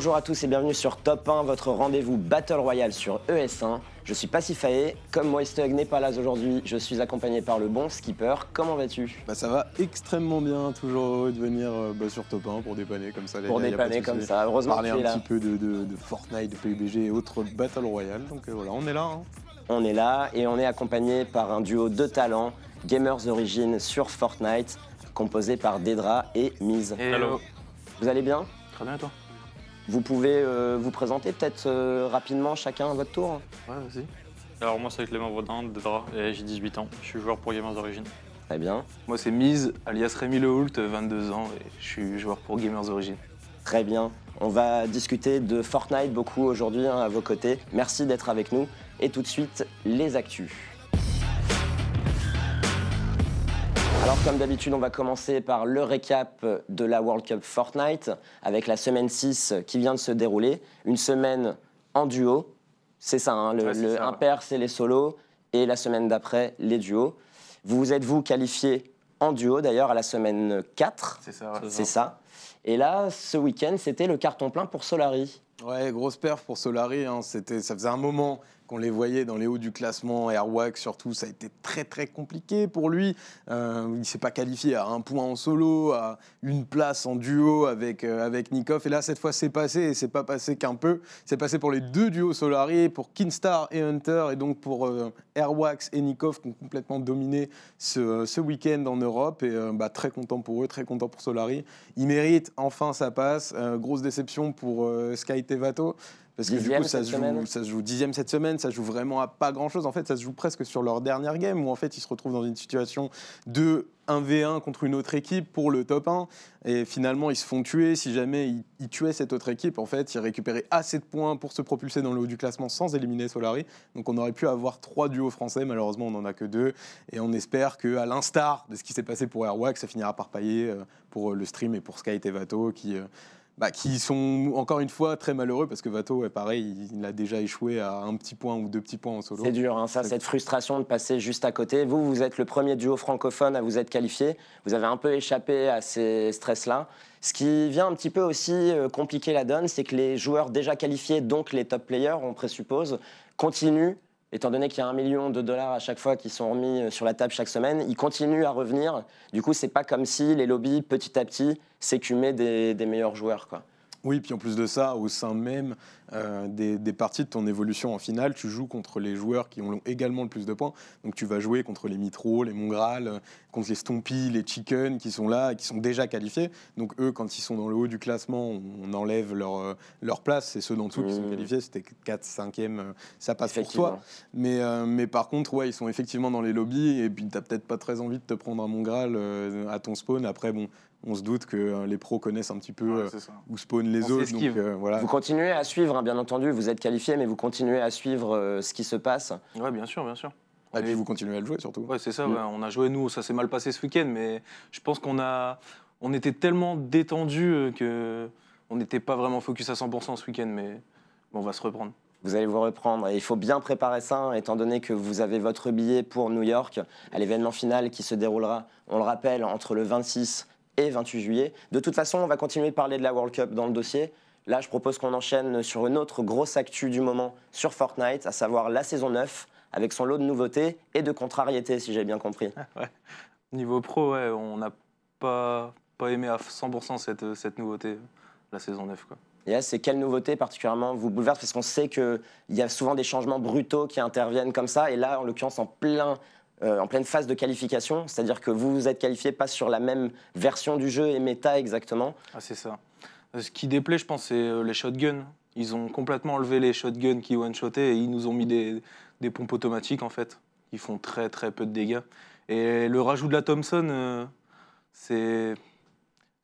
Bonjour à tous et bienvenue sur Top 1, votre rendez-vous Battle Royale sur ES1. Je suis Pacifae, comme Moistug n'est pas là aujourd'hui, je suis accompagné par le bon skipper. Comment vas-tu? Bah ça va extrêmement bien, toujours heureux de venir euh, bah, sur Top 1 pour dépanner comme ça. les Pour gars, dépanner comme ça, heureusement que Parler tu es un là. petit peu de, de- de Fortnite, de PUBG et autres Battle Royale. Donc euh, voilà, on est là. hein. On est là et on est accompagné par un duo de talents, Gamers Origin sur Fortnite, composé par Dedra et Miz. Hello. Vous allez bien? Très bien, et toi? Vous pouvez euh, vous présenter peut-être euh, rapidement chacun à votre tour Ouais, vas-y. Alors, moi, c'est Clément Baudin, de Dra, et j'ai 18 ans. Je suis joueur pour Gamers Origin. Très bien, Moi, c'est Mise, alias Rémi Lehoult, 22 ans, et je suis joueur pour Gamers Origin. très bien. On va discuter de Fortnite beaucoup aujourd'hui hein, à vos côtés. Merci d'être avec nous. Et tout de suite, les actus. Alors comme d'habitude, on va commencer par le récap de la World Cup Fortnite avec la semaine 6 qui vient de se dérouler. Une semaine en duo, c'est ça, hein, le, Ouais, c'est le ça, ouais. impair c'est les solos et la semaine d'après les duos. Vous vous êtes vous qualifié en duo d'ailleurs à la semaine 4, C'est ça, ouais. c'est ça. Et là, ce week-end, c'était le carton plein pour Solari. Ouais, grosse perf pour Solari. hein. C'était, ça faisait un moment qu'on les voyait dans les hauts du classement. Airwax, surtout, ça a été très très compliqué pour lui. Euh, il s'est pas qualifié à un point en solo, à une place en duo avec, euh, avec Nikov. Et là, cette fois, c'est passé. Et c'est pas passé qu'un peu. C'est passé pour les deux duos Solari, pour Kinstar et Hunter, et donc pour euh, Airwax et Nikov qui ont complètement dominé ce, ce week-end en Europe. Et euh, bah, très content pour eux, très content pour Solari. Il mérite enfin sa passe. Euh, grosse déception pour euh, Sky Tevato. Parce que du coup, ça se, joue, ça se joue dixième cette semaine, ça se joue vraiment à pas grand chose. En fait, ça se joue presque sur leur dernière game où en fait ils se retrouvent dans une situation de 1v1 contre une autre équipe pour le top 1. Et finalement, ils se font tuer. Si jamais ils, ils tuaient cette autre équipe, en fait, ils récupéraient assez de points pour se propulser dans le haut du classement sans éliminer Solari. Donc on aurait pu avoir trois duos français. Malheureusement, on n'en a que deux. Et on espère qu'à l'instar de ce qui s'est passé pour Airwax, ça finira par pailler euh, pour euh, le stream et pour Sky et Vato qui. Bah, qui sont encore une fois très malheureux parce que Vato, ouais, pareil, il, il a déjà échoué à un petit point ou deux petits points en solo. C'est dur, hein, ça, cette frustration de passer juste à côté. Vous, vous êtes le premier duo francophone à vous être qualifié. Vous avez un peu échappé à ces stress-là. Ce qui vient un petit peu aussi euh, compliquer la donne, c'est que les joueurs déjà qualifiés, donc les top players, on présuppose, continuent, étant donné qu'il y a un million de dollars à chaque fois qui sont remis euh, sur la table chaque semaine, ils continuent à revenir. Du coup, c'est pas comme si les lobbies, petit à petit, s'écumaient des, des meilleurs joueurs. Quoi. Oui, puis en plus de ça, au sein même euh, des, des parties de ton évolution en finale, tu joues contre les joueurs qui ont également le plus de points. Donc tu vas jouer contre les Mitro, les Mongral, euh, contre les Stompy, les Chicken qui sont là et qui sont déjà qualifiés. Donc eux, quand ils sont dans le haut du classement, on, enlève leur, euh, leur place. C'est ceux d'en dessous qui sont Mmh. qualifiés. C'était 4, 5e, euh, ça passe pour toi. Mais, euh, mais par contre, ouais, ils sont effectivement dans les lobbies et puis tu peut-être pas très envie de te prendre un Mongral euh, à ton spawn. Après, bon, on se doute que euh, les pros connaissent un petit peu Ouais, euh, où spawn les On autres. Donc, euh, voilà. Vous continuez à suivre, hein, bien entendu, vous êtes qualifié, mais vous continuez à suivre euh, ce qui se passe. Ouais, bien sûr, bien sûr. Et puis vous continuez à le jouer surtout. Ouais, c'est ça, Mm. ouais. on a joué, nous, ça s'est mal passé ce week-end, mais je pense qu'on a... On était tellement détendus euh, que on n'était pas vraiment focus à 100% ce week-end, mais bon, on va se reprendre. Vous allez vous reprendre et il faut bien préparer ça, hein, étant donné que vous avez votre billet pour New York à l'événement final qui se déroulera, on le rappelle, entre le 26 et 28 juillet. De toute façon, on va continuer de parler de la World Cup dans le dossier. Là, je propose qu'on enchaîne sur une autre grosse actu du moment sur Fortnite, à savoir la saison 9, avec son lot de nouveautés et de contrariétés, si j'ai bien compris. Niveau pro, ouais, on n'a pas, pas aimé à 100% cette, cette nouveauté, la saison 9. Quoi. Et là, c'est quelle nouveauté particulièrement vous bouleverse? Parce qu'on sait qu'il y a souvent des changements brutaux qui interviennent comme ça. Et là, en l'occurrence, en, plein, euh, en pleine phase de qualification, c'est-à-dire que vous vous êtes qualifié pas sur la même version du jeu et méta exactement. Ah, c'est ça. Ce qui déplaît, je pense, c'est euh, les shotguns. Ils ont complètement enlevé les shotguns qui one-shotaient et ils nous ont mis des, des pompes automatiques, en fait, qui font très, très peu de dégâts. Et le rajout de la Thompson, euh, c'est,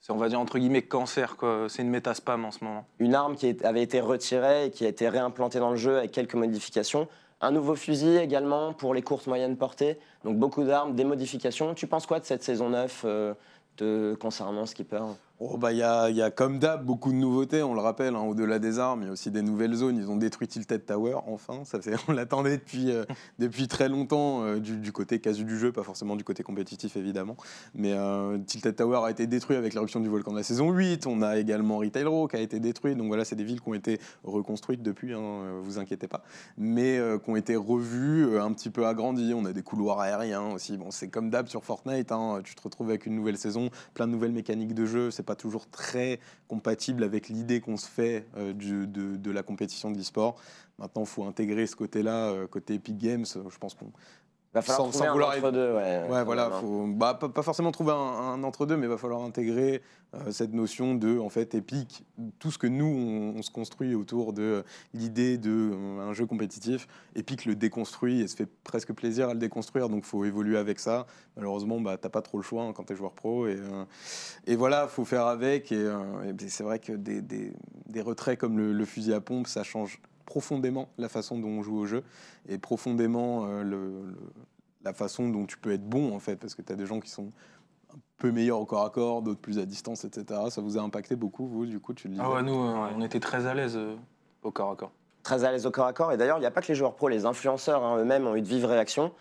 c'est, on va dire, entre guillemets, cancer. quoi. C'est une méta spam en ce moment. Une arme qui avait été retirée et qui a été réimplantée dans le jeu avec quelques modifications. Un nouveau fusil également pour les courtes moyennes portées. Donc beaucoup d'armes, des modifications. Tu penses quoi de cette saison 9 euh, de, concernant Skipper Oh, bah, Il y, a, il y a comme d'hab beaucoup de nouveautés, on le rappelle, hein, au-delà des armes, il y a aussi des nouvelles zones. Ils ont détruit Tilted Tower, enfin, ça fait, on l'attendait depuis, euh, depuis très longtemps euh, du, du côté casu du jeu, pas forcément du côté compétitif évidemment. Mais euh, Tilted Tower a été détruit avec l'éruption du volcan de la saison 8, on a également Retail Row qui a été détruit, donc voilà, c'est des villes qui ont été reconstruites depuis, hein, vous inquiétez pas, mais qui ont été revues, un petit peu agrandies, on a des couloirs aériens aussi, bon, c'est comme d'hab sur Fortnite, hein, tu te retrouves avec une nouvelle saison, plein de nouvelles mécaniques de jeu, c'est pas toujours très compatible avec l'idée qu'on se fait euh, de, de la compétition de l'e-sport. Maintenant, il faut intégrer ce côté-là, euh, côté Epic Games. Je pense qu'on. Va falloir Sans- trouver sans un vouloir entre-deux. Ouais, Ouais, voilà, faut, bah, pas, pas forcément trouver un, un entre-deux, mais il va falloir intégrer euh, cette notion de, en fait, Epic, tout ce que nous, on, on se construit autour de euh, l'idée d'un jeu compétitif. Epic le déconstruit et se fait presque plaisir à le déconstruire, donc il faut évoluer avec ça. Malheureusement, bah, tu n'as pas trop le choix hein, quand tu es joueur pro. Et, euh, et voilà, il faut faire avec. Et, euh, c'est vrai que des, des- des retraits comme le, le fusil à pompe, ça change profondément la façon dont on joue au jeu et profondément euh, le- le, la façon dont tu peux être bon en fait, parce que tu as des gens qui sont un peu meilleurs au corps à corps, d'autres plus à distance, etc. Ça vous a impacté beaucoup, vous, du coup, tu le Ah ouais, nous, euh, on était très à l'aise euh, au corps à corps. très à l'aise au corps à corps. Et d'ailleurs, il n'y a pas que les joueurs pros, les influenceurs hein, eux-mêmes ont eu de vives réactions.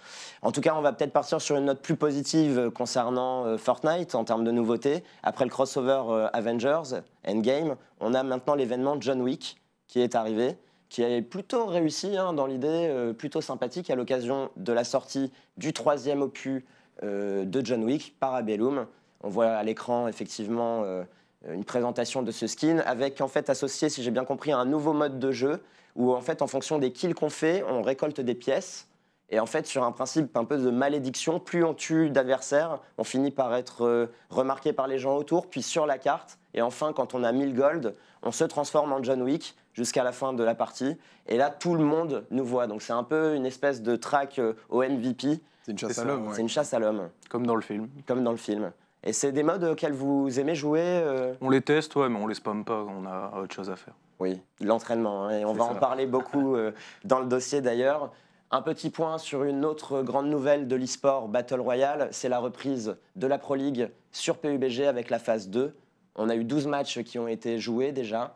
En tout cas, on va peut-être partir sur une note plus positive euh, concernant euh, Fortnite en termes de nouveautés. Après le crossover euh, Avengers Endgame, on a maintenant l'événement John Wick qui est arrivé, qui est plutôt réussi hein, dans l'idée, euh, plutôt sympathique à l'occasion de la sortie du troisième opus euh, de John Wick, Parabellum. On voit à l'écran effectivement euh, une présentation de ce skin avec en fait associé, si j'ai bien compris, un nouveau mode de jeu où en fait en fonction des kills qu'on fait, on récolte des pièces. Et en fait, sur un principe un peu de malédiction, plus on tue d'adversaires, on finit par être remarqué par les gens autour, puis sur la carte. Et enfin, quand on a 1000 gold, on se transforme en John Wick jusqu'à la fin de la partie. Et là, tout le monde nous voit. Donc c'est un peu une espèce de track euh, au MVP. C'est une chasse à l'homme. C'est ouais. une chasse à l'homme, Comme dans le film. comme dans le film. Et c'est des modes auxquels vous aimez jouer euh, On les teste, ouais, mais on les spamme pas, on a autre chose à faire. Oui, l'entraînement. hein, et on va ça. en parler beaucoup euh, dans le dossier d'ailleurs. Un petit point sur une autre grande nouvelle de l'e-sport Battle Royale, c'est la reprise de la Pro League sur PUBG avec la phase 2. On a eu 12 matchs qui ont été joués déjà.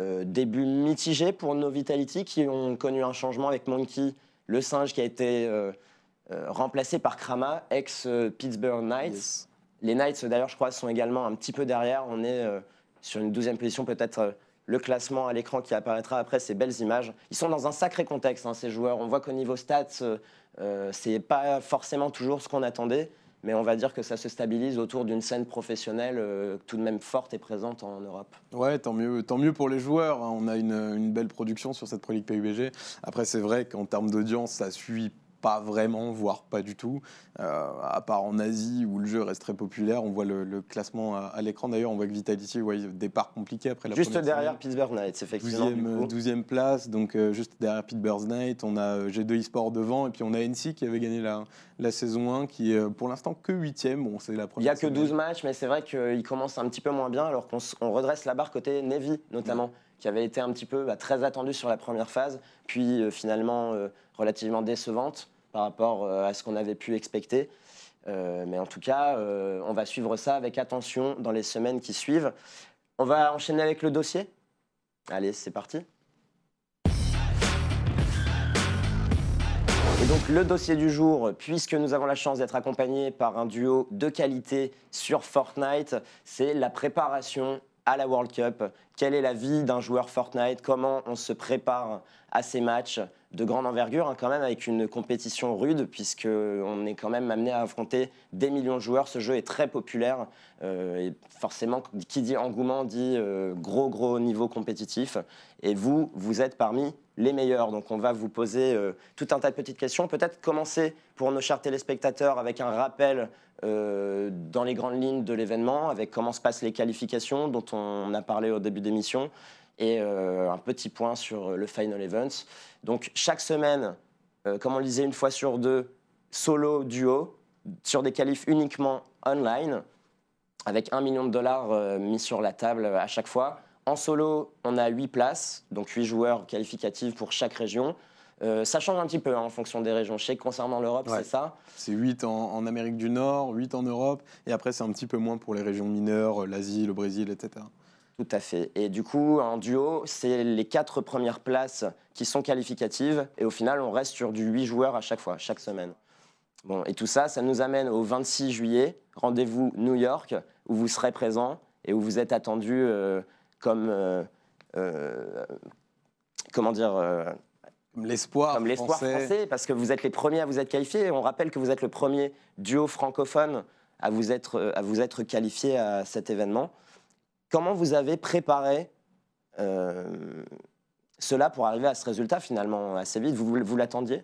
Euh, début mitigé pour nos Vitality qui ont connu un changement avec Monkey, le singe qui a été euh, euh, remplacé par Krama, ex-Pittsburgh Knights. Yes. Les Knights, d'ailleurs, je crois, sont également un petit peu derrière. On est sur une douzième position, peut-être le classement à l'écran qui apparaîtra après ces belles images. Ils sont dans un sacré contexte, hein, ces joueurs. On voit qu'au niveau stats, euh, c'est pas forcément toujours ce qu'on attendait, mais on va dire que ça se stabilise autour d'une scène professionnelle euh, tout de même forte et présente en Europe. Ouais, tant mieux, tant mieux pour les joueurs. hein. On a une, belle production sur cette Pro PUBG. Après, c'est vrai qu'en termes d'audience, ça suit pas vraiment, voire pas du tout. Euh, à part en Asie où le jeu reste très populaire, on voit le, le classement à, à l'écran. D'ailleurs, on voit que Vitality, ouais, départ compliqué après la Juste derrière semaine. Pittsburgh Knights, effectivement. du 12e, coup. 12e place, donc euh, juste derrière Pittsburgh Knight, on a euh, G2 eSport devant, et puis on a NC qui avait gagné la, la saison 1, qui est euh, pour l'instant que 8e. Bon, c'est la Il première n'y a que semaine. 12 matchs, mais c'est vrai qu'il commence un petit peu moins bien, alors qu'on redresse la barre côté Navy, notamment, qui avait été un petit peu bah, très attendu sur la première phase, puis euh, finalement euh, relativement décevante par rapport euh, à ce qu'on avait pu expecter. Mais en tout cas, on va suivre ça avec attention dans les semaines qui suivent. On va enchaîner avec le dossier? Allez, c'est parti. Et donc le dossier du jour, puisque nous avons la chance d'être accompagnés par un duo de qualité sur Fortnite, c'est la préparation à la World Cup. Quelle est la vie d'un joueur Fortnite? Comment on se prépare à ces matchs? De grande envergure, hein, quand même avec une compétition rude, puisque on est quand même amené à affronter des millions de joueurs. Ce jeu est très populaire euh, et forcément, qui dit engouement dit euh, gros gros niveau compétitif. Et vous, vous êtes parmi les meilleurs. Donc on va vous poser euh, tout un tas de petites questions. Peut-être commencer pour nos chers téléspectateurs avec un rappel dans les grandes lignes de l'événement, avec comment se passent les qualifications dont on a parlé au début d'émission, et euh, un petit point sur le Final Events. Donc chaque semaine, euh, comme on le disait une fois sur deux, solo, duo, sur des qualifs uniquement online, avec un million de dollars euh, mis sur la table à chaque fois. En solo, on a 8 places, donc 8 joueurs qualificatifs pour chaque région. Euh, ça change un petit peu hein, en fonction des régions. Je sais que concernant l'Europe, Ouais. c'est ça? C'est 8 en, en Amérique du Nord, 8 en Europe, et après c'est un petit peu moins pour les régions mineures, euh, l'Asie, le Brésil, etc. Tout à fait. Et du coup, en duo, c'est les quatre premières places qui sont qualificatives. Et au final, on reste sur du 8 joueurs à chaque fois, chaque semaine. Bon, et tout ça, ça nous amène au 26 juillet, rendez-vous New York, où vous serez présent et où vous êtes attendu euh, comme. euh, euh, comment dire l'espoir comme l'espoir français. parce que vous êtes les premiers à vous être qualifiés. Et on rappelle que vous êtes le premier duo francophone à vous être, à vous être qualifié à cet événement. Comment vous avez préparé euh, cela pour arriver à ce résultat finalement assez vite? Vous, l'attendiez?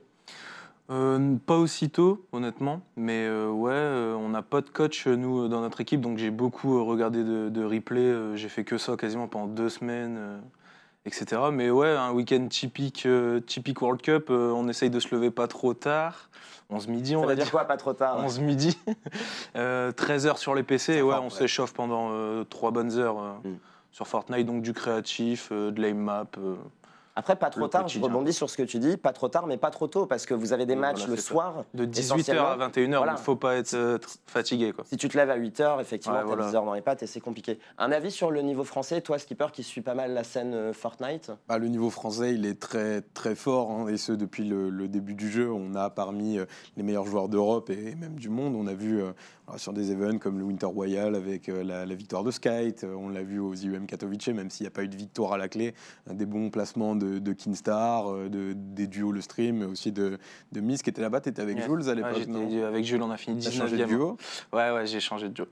Euh, pas aussitôt, honnêtement, mais euh, ouais, on n'a pas de coach, nous, dans notre équipe, donc j'ai beaucoup regardé de, de replay, euh, j'ai fait que ça quasiment pendant deux semaines, etc. Mais ouais, un week-end typique, euh, typique World Cup, euh, on essaye de se lever pas trop tard, 11 midi, on Ça va dire quoi Pas trop tard 11 midi, euh, 13 heures sur les PC, et ouais, fort, on ouais. s'échauffe pendant euh, trois bonnes heures euh, Mm. sur Fortnite, donc du créatif, euh, de l'aim map. Après, pas trop tard, je rebondis sur ce que tu dis, pas trop tard, mais pas trop tôt, parce que vous avez des Oui, matchs voilà, le ça. soir. de 18h Essentiellement, à 21h, il voilà. ne faut pas être euh, fatigué. Quoi. Si tu te lèves à 8h, effectivement, Ouais, tu as voilà. 10 heures dans les pattes et c'est compliqué. Un avis sur le niveau français, toi, skipper, qui suit pas mal la scène euh, Fortnite? Bah, le niveau français, il est très très fort, hein, et ce depuis le, le début du jeu. On a parmi euh, les meilleurs joueurs d'Europe et même du monde. On a vu euh, alors, sur des events comme le Winter Royal avec euh, la, la victoire de Skite. Euh, on l'a vu aux IUM Katowice, même s'il n'y a pas eu de victoire à la clé. Euh, des bons placements de, de Kinstar, de, des duos le stream, mais aussi de, de Miss qui était là-bas. Tu étais avec Ouais. Jules à Ouais, l'époque, non avec Jules, on a fini T'as changé de 19e. duo Ouais, ouais, j'ai changé de duo.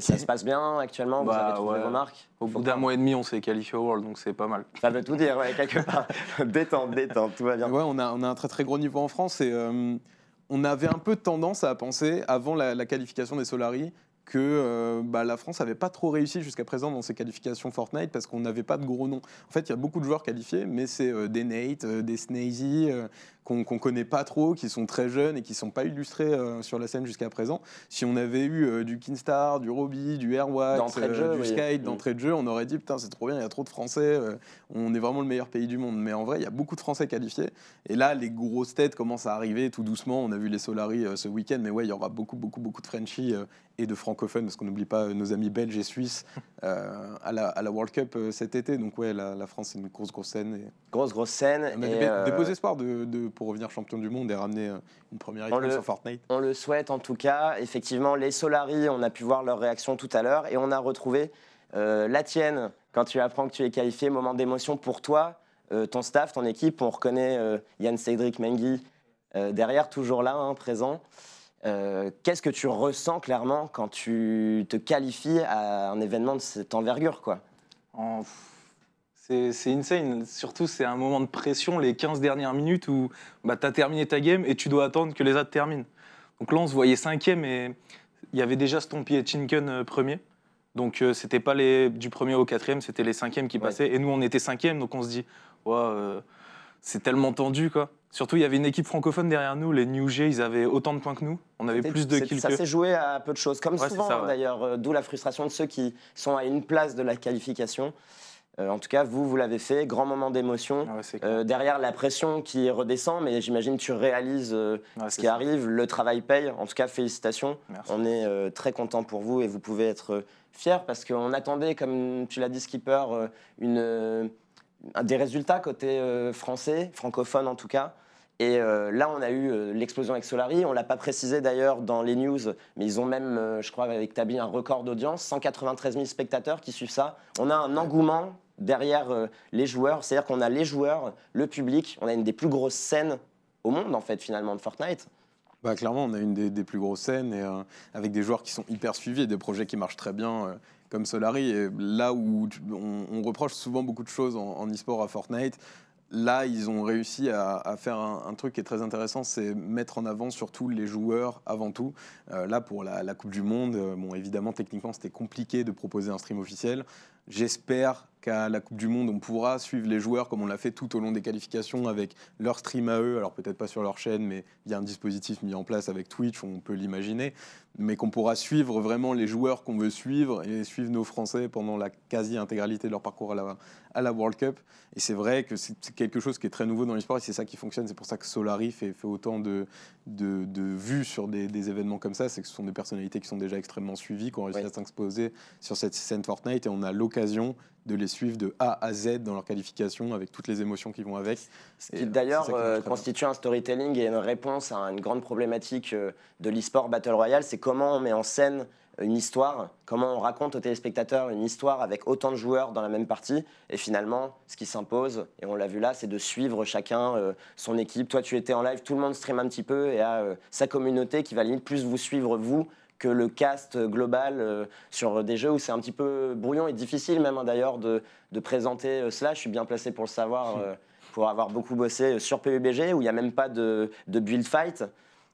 Ça se passe bien actuellement, vous Bah, avez trouvé ouais. vos marques Au bout d'un mois et demi, on s'est qualifié au World, donc c'est pas mal. Ça veut tout dire, ouais, quelque part. détente, détente, tout va bien. Ouais, on a, on a un très très gros niveau en France et euh, on avait un peu tendance à penser, avant la, qualification des Solari, que euh, bah, la France n'avait pas trop réussi jusqu'à présent dans ses qualifications Fortnite parce qu'on n'avait pas de gros noms. En fait, il y a beaucoup de joueurs qualifiés, mais c'est euh, des Nate, euh, des Snazy, qu'on qu'on connaît pas trop, qui sont très jeunes et qui sont pas illustrés sur la scène jusqu'à présent. Si on avait eu du Kinstar, du Roby, du Airwax, du oui. Skate, Mm. d'entrée de jeu, on aurait dit putain c'est trop bien, il y a trop de Français, on est vraiment le meilleur pays du monde. Mais en vrai, il y a beaucoup de Français qualifiés. Et là, les grosses têtes commencent à arriver tout doucement. On a vu les Solari ce week-end, mais ouais, il y aura beaucoup, beaucoup, beaucoup de Frenchies et de francophones, parce qu'on n'oublie pas euh, nos amis belges et suisses euh, à, la, à la World Cup euh, cet été. Donc ouais, la, la France, c'est une grosse, grosse scène. Et Grosse, grosse scène. on a et, des, euh, des beaux espoirs de, de- pour revenir champion du monde et ramener une première le- sur Fortnite. On le souhaite en tout cas. Effectivement, les Solari, on a pu voir leur réaction tout à l'heure et on a retrouvé la tienne quand tu apprends que tu es qualifié. Moment d'émotion pour toi, ton staff, ton équipe. On reconnaît Yann Cédric Mengi derrière, toujours là, hein, présent. Euh, Qu'est-ce que tu ressens clairement quand tu te qualifies à un événement de cette envergure quoi? En- C'est insane. Surtout, c'est un moment de pression, les 15 dernières minutes où bah, tu as terminé ta game et tu dois attendre que les autres terminent. Donc là, on se voyait cinquième et il y avait déjà Stompy et Chinken euh, premier. Donc euh, c'était pas les du premier au quatrième, c'était les cinquièmes qui Ouais. passaient. Et nous, on était cinquième, donc on se dit, ouais, euh, c'est tellement tendu, quoi. Surtout, il y avait une équipe francophone derrière nous, les New G, ils avaient autant de points que nous. On avait plus de kills Ça s'est joué à peu de choses, comme Ouais, souvent ouais. d'ailleurs, euh, d'où la frustration de ceux qui sont à une place de la qualification. Euh, en tout cas, vous, vous l'avez fait, grand moment d'émotion. Ah ouais. Euh, derrière la pression qui redescend, mais j'imagine tu réalises euh, Ouais, ce qui ça. arrive, le travail paye. En tout cas, félicitations. Merci. On est très content pour vous et vous pouvez être fiers parce qu'on attendait, comme tu l'as dit, Skipper, une, un- des résultats côté euh, français, francophone en tout cas. Et euh, là, on a eu euh, l'explosion avec Solari. On l'a pas précisé d'ailleurs dans les news, mais ils ont même, je crois, établi un record d'audience 193 000 spectateurs qui suivent ça. On a un engouement derrière les joueurs, c'est-à-dire qu'on a les joueurs, le public. On a une des plus grosses scènes au monde, en fait, finalement, de Fortnite. Bah, clairement, on a une des, des plus grosses scènes et, avec des joueurs qui sont hyper suivis et des projets qui marchent très bien comme Solari. Et là où on, reproche souvent beaucoup de choses en, e-sport à Fortnite, là, ils ont réussi à, faire un, truc qui est très intéressant, c'est mettre en avant surtout les joueurs avant tout. Euh, là, pour la, la Coupe du Monde, euh, bon, évidemment, techniquement, c'était compliqué de proposer un stream officiel. J'espère qu'à la Coupe du Monde, on pourra suivre les joueurs comme on l'a fait tout au long des qualifications avec leur stream à eux. Alors peut-être pas sur leur chaîne, mais il y a un dispositif mis en place avec Twitch, on peut l'imaginer. Mais qu'on pourra suivre vraiment les joueurs qu'on veut suivre et suivre nos Français pendant la quasi-intégralité de leur parcours à la, à la World Cup. Et c'est vrai que c'est quelque chose qui est très nouveau dans l'esport et c'est ça qui fonctionne. C'est pour ça que Solari fait, fait autant de, de, de vues sur des, des événements comme ça. C'est que ce sont des personnalités qui sont déjà extrêmement suivies, qui ont réussi à s'exposer sur cette scène Fortnite et on a l'occasion de les suivre de A à Z dans leur qualification avec toutes les émotions qui vont avec. Ce qui d'ailleurs euh, constitue un storytelling et une réponse à une grande problématique euh, de l'e-sport Battle Royale, c'est comment on met en scène une histoire, comment on raconte aux téléspectateurs une histoire avec autant de joueurs dans la même partie. Et finalement, ce qui s'impose, et on l'a vu là, c'est de suivre chacun euh, son équipe. Toi, tu étais en live, tout le monde stream un petit peu et a euh, sa communauté qui va limite plus vous suivre, vous, que le cast global euh, sur des jeux où c'est un petit peu brouillon et difficile même hein, d'ailleurs de, de présenter euh, cela. Je suis bien placé pour le savoir, euh, pour avoir beaucoup bossé sur PUBG où il n'y a même pas de, de build fight.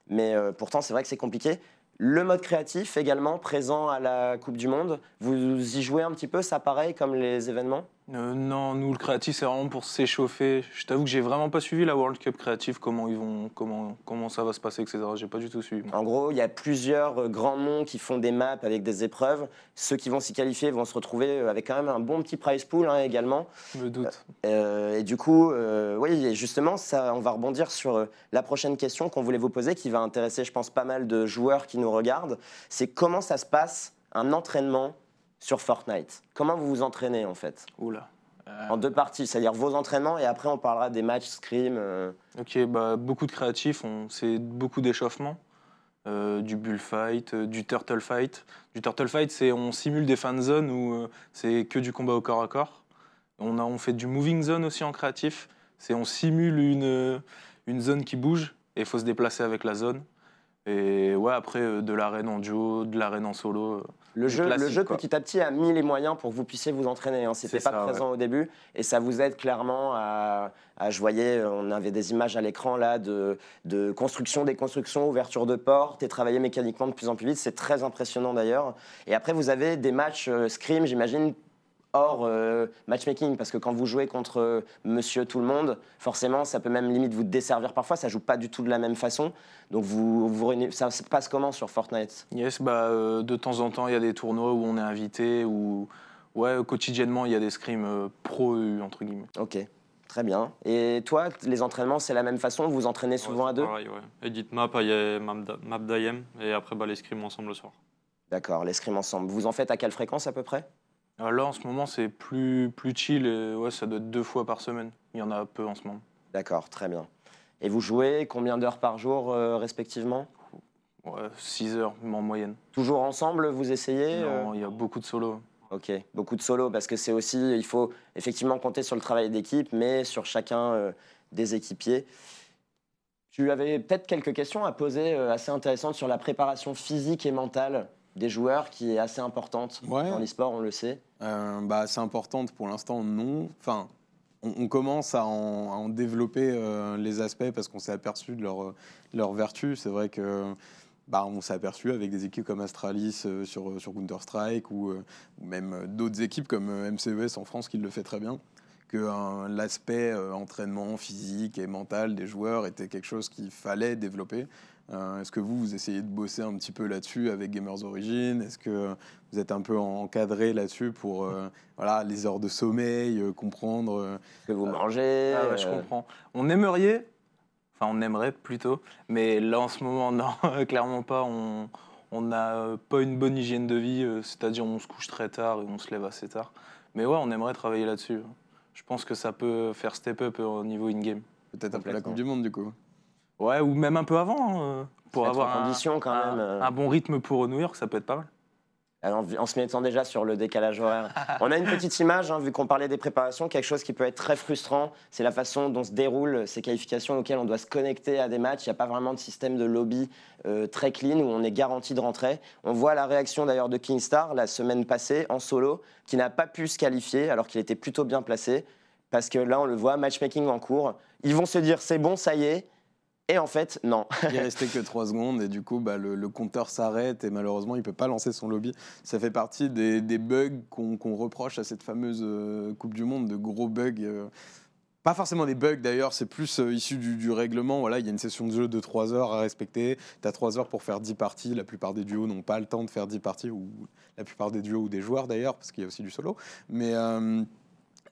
Mais pourtant, c'est vrai que c'est compliqué. Le mode créatif également présent à la Coupe du Monde. Vous y jouez un petit peu, ça pareil comme les événements? Euh, non, nous, le créatif, c'est vraiment pour s'échauffer. Je t'avoue que j'ai vraiment pas suivi la World Cup créative, comment, ils vont, comment, comment ça va se passer, etc. J'ai pas du tout suivi. moi. En gros, il y a plusieurs euh, grands noms qui font des maps avec des épreuves. Ceux qui vont s'y qualifier vont se retrouver euh, avec quand même un bon petit prize pool hein, également. Je me doute. Euh, et du coup, euh, oui, et justement, ça, on va rebondir sur la prochaine question qu'on voulait vous poser, qui va intéresser, je pense, pas mal de joueurs qui nous regardent. C'est comment ça se passe un entraînement sur Fortnite Comment vous vous entraînez en fait Oula. Euh, En deux parties, c'est-à-dire vos entraînements et après on parlera des matchs scrim. euh, Ok, bah, beaucoup de créatifs, on- c'est beaucoup d'échauffement, euh, du bullfight, du turtle fight. Du turtle fight, c'est on simule des fan zones où c'est que du combat au corps à corps. On, a, on fait du moving zone aussi en créatif, c'est on simule une, une zone qui bouge et il faut se déplacer avec la zone. Et ouais, après, euh, de l'arène en duo, de l'arène en solo. euh, Le jeu, le jeu quoi. petit à petit a mis les moyens pour que vous puissiez vous entraîner. Hein. C'était pas ça, présent au début et ça vous aide clairement à, à je voyais, on avait des images à l'écran là de, de construction, déconstruction, ouverture de portes et travailler mécaniquement de plus en plus vite. C'est très impressionnant d'ailleurs. Et après vous avez des matchs euh, scrim, j'imagine hors euh, matchmaking parce que quand vous jouez contre euh, Monsieur Tout le Monde, forcément ça peut même limite vous desservir parfois. Ça joue pas du tout de la même façon. Donc vous, ça se passe comment sur Fortnite? Yes, bah, euh, de temps en temps, il y a des tournois où on est invité, ou ouais, quotidiennement, il y a des scrims euh, pro, entre guillemets. Ok, très bien. Et toi, les entraînements, c'est la même façon Vous vous entraînez souvent Ouais, à deux? pareil, ouais. Edit map, map d'IM et après bah, les scrims ensemble le soir. D'accord, les scrims ensemble. Vous en faites à quelle fréquence à peu près? Alors là, en ce moment, c'est plus, plus chill, et ouais, ça doit être deux fois par semaine. Il y en a peu en ce moment. D'accord, très bien. Et vous jouez combien d'heures par jour euh, respectivement? Ouais, 6 heures en moyenne. Toujours ensemble, vous essayez euh? Non, il y a beaucoup de solos. Ok, beaucoup de solo parce que c'est aussi, il faut effectivement compter sur le travail d'équipe, mais sur chacun euh, des équipiers. Tu avais peut-être quelques questions à poser euh, assez intéressantes sur la préparation physique et mentale des joueurs qui est assez importante Ouais. dans l'e-sport, on le sait. Euh, bah, c'est importante pour l'instant, non. Enfin, on, on commence à en, à en développer euh, les aspects parce qu'on s'est aperçu de leur, euh, leur vertu. C'est vrai que bah, on s'est aperçu avec des équipes comme Astralis euh, sur, sur Counter-Strike ou, ou même d'autres équipes comme MCES en France qui le fait très bien, que l'aspect euh, entraînement physique et mental des joueurs était quelque chose qu'il fallait développer. Euh, Est-ce que vous, vous essayez de bosser un petit peu là-dessus avec Gamers Origin? Est-ce que vous êtes un peu encadré là-dessus pour euh, voilà, les heures de sommeil, euh, comprendre euh, Que vous mangez. Ah ouais, je comprends. On aimerait, enfin on aimerait plutôt, mais là en ce moment, non, clairement pas. On n'a pas une bonne hygiène de vie, c'est-à-dire on se couche très tard et on se lève assez tard. Mais ouais, on aimerait travailler là-dessus. Je pense que ça peut faire step up au niveau in-game. peut-être après la. Coupe du Monde du coup Ouais, ou même un peu avant, hein, pour avoir en un, condition quand un- même, euh. un bon rythme pour New York, ça peut être pas mal. En se mettant déjà sur le décalage horaire. On a une petite image, hein, vu qu'on parlait des préparations, quelque chose qui peut être très frustrant, c'est la façon dont se déroulent ces qualifications auxquelles on doit se connecter à des matchs. Il n'y a pas vraiment de système de lobby euh, très clean où on est garanti de rentrer. On voit la réaction d'ailleurs de Kingstar la semaine passée en solo, qui n'a pas pu se qualifier alors qu'il était plutôt bien placé. Parce que là, on le voit, matchmaking en cours. Ils vont se dire c'est bon, ça y est. Et en fait, non. Il restait que 3 secondes et du coup, bah, le, le compteur s'arrête et malheureusement, il peut pas lancer son lobby. Ça fait partie des, des bugs qu'on reproche à cette fameuse euh, Coupe du Monde, de gros bugs. euh, pas forcément des bugs d'ailleurs, c'est plus euh, issu du, du règlement. Voilà, il y a une session de jeu de 3 heures à respecter. Tu as 3 heures pour faire 10 parties. La plupart des duos n'ont pas le temps de faire 10 parties, ou la plupart des duos ou des joueurs d'ailleurs, parce qu'il y a aussi du solo. Mais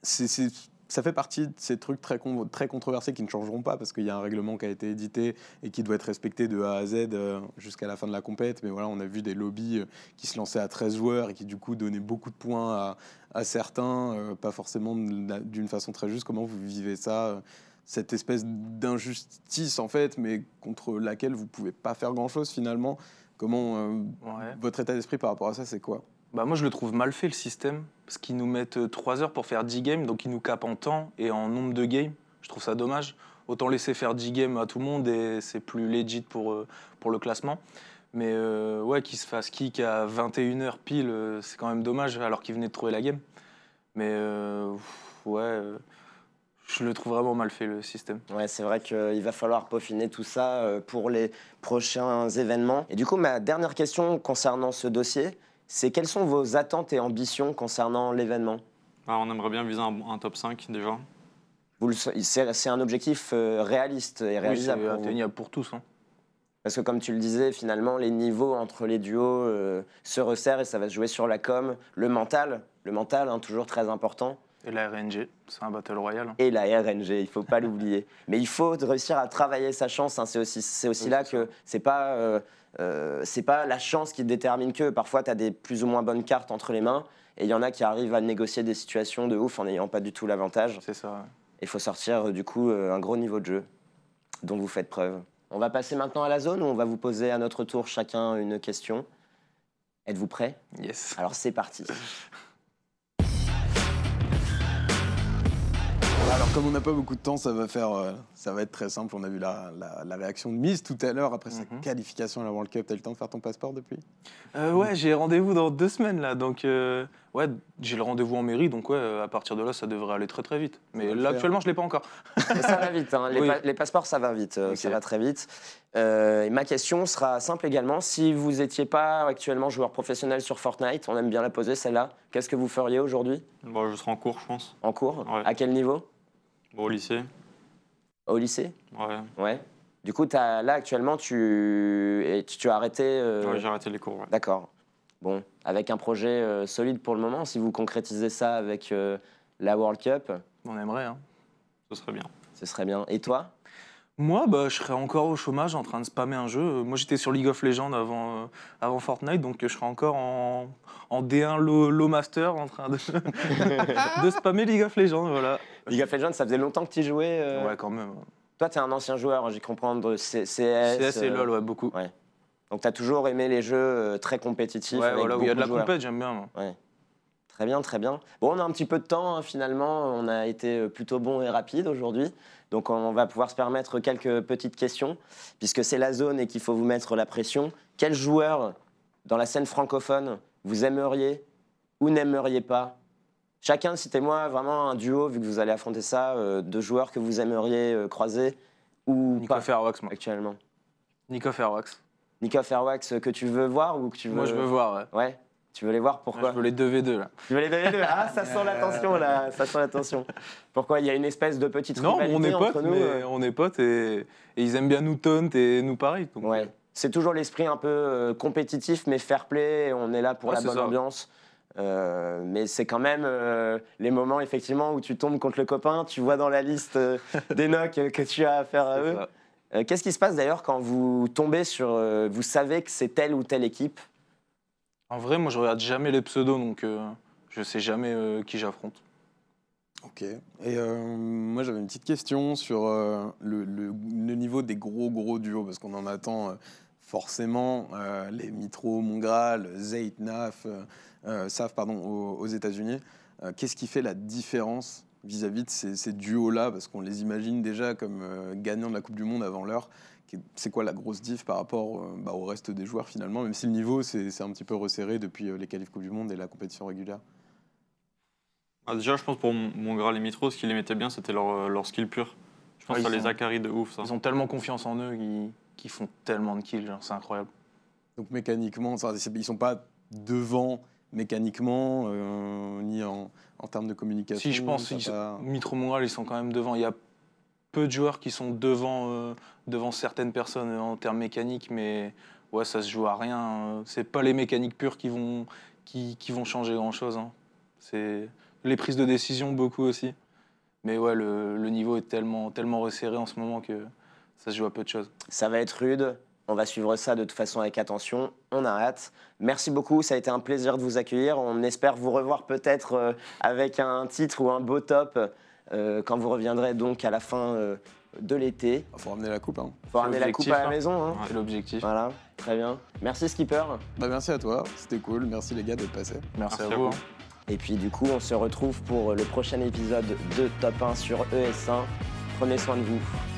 c'est- ça fait partie de ces trucs très, con- très controversés qui ne changeront pas, parce qu'il y a un règlement qui a été édité et qui doit être respecté de A à Z euh, jusqu'à la fin de la compète. Mais voilà, on a vu des lobbies euh, qui se lançaient à 13 joueurs et qui du coup donnaient beaucoup de points à, à certains, euh, pas forcément d'une façon très juste. Comment vous vivez ça cette espèce d'injustice en fait, mais contre laquelle vous pouvez pas faire grand chose finalement? Comment euh, Ouais. votre état d'esprit par rapport à ça, c'est quoi? Bah moi je le trouve mal fait le système, parce qu'ils nous mettent 3 heures pour faire 10 games, donc ils nous capent en temps et en nombre de games. Je trouve ça dommage. Autant laisser faire 10 games à tout le monde et c'est plus legit pour, euh, pour le classement. Mais euh, ouais, qu'ils se fassent kick à 21h pile, euh, c'est quand même dommage alors qu'ils venaient de trouver la game. Mais euh, ouais, euh, je le trouve vraiment mal fait le système. Ouais, c'est vrai qu'il va falloir peaufiner tout ça euh, pour les prochains événements. Et du coup, ma dernière question concernant ce dossier, c'est quelles sont vos attentes et ambitions concernant l'événement? Ah, on aimerait bien viser un, un top 5 déjà. Vous le sa- C'est c'est un objectif euh, réaliste et Oui, c'est réalisable pour atteignable pour tous. hein. Parce que comme tu le disais, finalement, les niveaux entre les duos euh, se resserrent et ça va se jouer sur la com, le mental, le mental, hein, toujours très important, Et la RNG, c'est un battle royale. hein. et la RNG, il faut pas l'oublier. Mais il faut réussir à travailler sa chance. hein, c'est aussi, c'est aussi Oui, là que c'est pas, euh, euh, c'est pas la chance qui détermine que. Parfois, tu as des plus ou moins bonnes cartes entre les mains, et il y en a qui arrivent à négocier des situations de ouf en n'ayant pas du tout l'avantage. C'est ça. ouais. Il faut sortir euh, du coup un gros niveau de jeu dont vous faites preuve. On va passer maintenant à la zone où on va vous poser à notre tour chacun une question. Êtes-vous prêts Yes. Alors c'est parti. Alors comme on n'a pas beaucoup de temps, ça va faire, euh, ça va être très simple. On a vu la, la- la réaction de Mise tout à l'heure après sa Mhm. qualification à la World Cup. T'as eu le temps de faire ton passeport depuis? Euh, ouais, j'ai rendez-vous dans deux semaines là, donc euh, ouais, j'ai le rendez-vous en mairie, donc ouais, à partir de là, ça devrait aller très très vite. Mais là, faire. actuellement, je l'ai pas encore. Mais ça va vite, hein. les, Oui. pa- les passeports ça va vite, euh, ça va très vite. Euh, et ma question sera simple également. Si vous n'étiez pas actuellement joueur professionnel sur Fortnite, on aime bien la poser celle-là, qu'est-ce que vous feriez aujourd'hui? Bon, je serai en cours, je pense. en cours? Ouais. À quel niveau? Au lycée. Au lycée Ouais, Ouais. Du coup, là actuellement, tu, et tu, tu as arrêté. euh, j'ai arrêté les cours. ouais. D'accord. Bon, avec un projet euh, solide pour le moment, si vous concrétisez ça avec euh, la World Cup, On aimerait. Hein. Ce serait bien. ce serait bien. Et toi? Moi, bah, je serais encore au chômage en train de spammer un jeu. Moi, j'étais sur League of Legends avant, euh, avant Fortnite, donc je serais encore en, en D1 low, low master en train de, de spammer League of Legends. Voilà. League of Legends, ça faisait longtemps que tu y jouais. euh, Ouais, quand même. Toi, tu es un ancien joueur, j'ai comprends, de C- CS. CS et euh, LoL, ouais, beaucoup. ouais. Donc, tu as toujours aimé les jeux très compétitifs. Ouais, avec voilà, où il y a de la compète, j'aime bien. moi. Très bien, très bien. Bon, on a un petit peu de temps, hein, finalement. On a été plutôt bon et rapide aujourd'hui. Donc, on va pouvoir se permettre quelques petites questions, puisque c'est la zone et qu'il faut vous mettre la pression. Quel joueur dans la scène francophone vous aimeriez ou n'aimeriez pas? Chacun, citez-moi vraiment un duo, vu que vous allez affronter ça, euh, de joueurs que vous aimeriez euh, croiser ou Nico pas Fairwax, moi. actuellement. Nico Fairwax. Nico Fairwax, euh, que tu veux voir ou que tu veux... Moi, je veux voir, ouais. Ouais Tu veux les voir Pourquoi je veux les 2v2, là. Tu veux les donner deux? Ah, ça sent l'attention là, ça sent l'attention. Pourquoi? Il y a une espèce de petite Non, rivalité on est entre potes, nous mais euh, on est potes et, et ils aiment bien nous taunt et nous pareil. donc, Ouais. C'est toujours l'esprit un peu euh, compétitif, mais fair play. On est là pour Ouais, la bonne ça. ambiance. Euh, mais c'est quand même euh, les moments effectivement où tu tombes contre le copain, tu vois dans la liste euh, des knocks euh, que tu as à faire à eux. Euh, Qu'est-ce qui se passe d'ailleurs quand vous tombez sur, euh, vous savez que c'est telle ou telle équipe? En vrai, moi, je regarde jamais les pseudos, donc euh, je sais jamais euh, qui j'affronte. Ok. Et euh, moi, j'avais une petite question sur euh, le, niveau des gros, gros duos, parce qu'on en attend forcément les Mitro, Mongral, Zayt, Naf, Saf, pardon, aux, États-Unis. Qu'est-ce qui fait la différence vis-à-vis de ces, ces duos-là? Parce qu'on les imagine déjà comme gagnants de la Coupe du Monde avant l'heure. C'est quoi la grosse diff par rapport euh, bah, au reste des joueurs finalement, même si le niveau c'est un petit peu resserré depuis euh, les qualifs Coupe du Monde et la compétition régulière? Ah, déjà, je pense pour mon mon Graal et Mitro, ce qui les mettait bien, c'était leur, euh, leur skill pur. Je pense Ouais, que ça ils les accarie de ouf, ça. Ils ont tellement confiance en eux qu'ils font tellement de kills, c'est incroyable. Donc mécaniquement, ça, ils sont pas devant mécaniquement, euh, ni en, en termes de communication. Si, je pense, Mitro Montréal, ils sont quand même devant. Il y a peu de joueurs qui sont devant, euh, devant certaines personnes en termes mécaniques, mais ouais, ça se joue à rien. euh, C'est pas les mécaniques pures qui vont, qui, qui vont changer grand-chose. hein. C'est les prises de décision, beaucoup aussi. Mais ouais, le, le niveau est tellement, tellement resserré en ce moment que ça se joue à peu de choses. Ça va être rude. On va suivre ça de toute façon avec attention. On arrête. Merci beaucoup. Ça a été un plaisir de vous accueillir. On espère vous revoir peut-être euh, avec un titre ou un beau top quand vous reviendrez donc à la fin euh, de l'été. Il faut ramener la coupe. hein. Faut ramener la coupe à la hein. maison. hein. Ouais. C'est l'objectif. Voilà, très bien. Merci Skipper. Bah, merci à toi, c'était cool. Merci les gars d'être passés. Merci, Merci à à vous. vous. Et puis du coup, on se retrouve pour le prochain épisode de Top 1 sur ES1. Prenez soin de vous.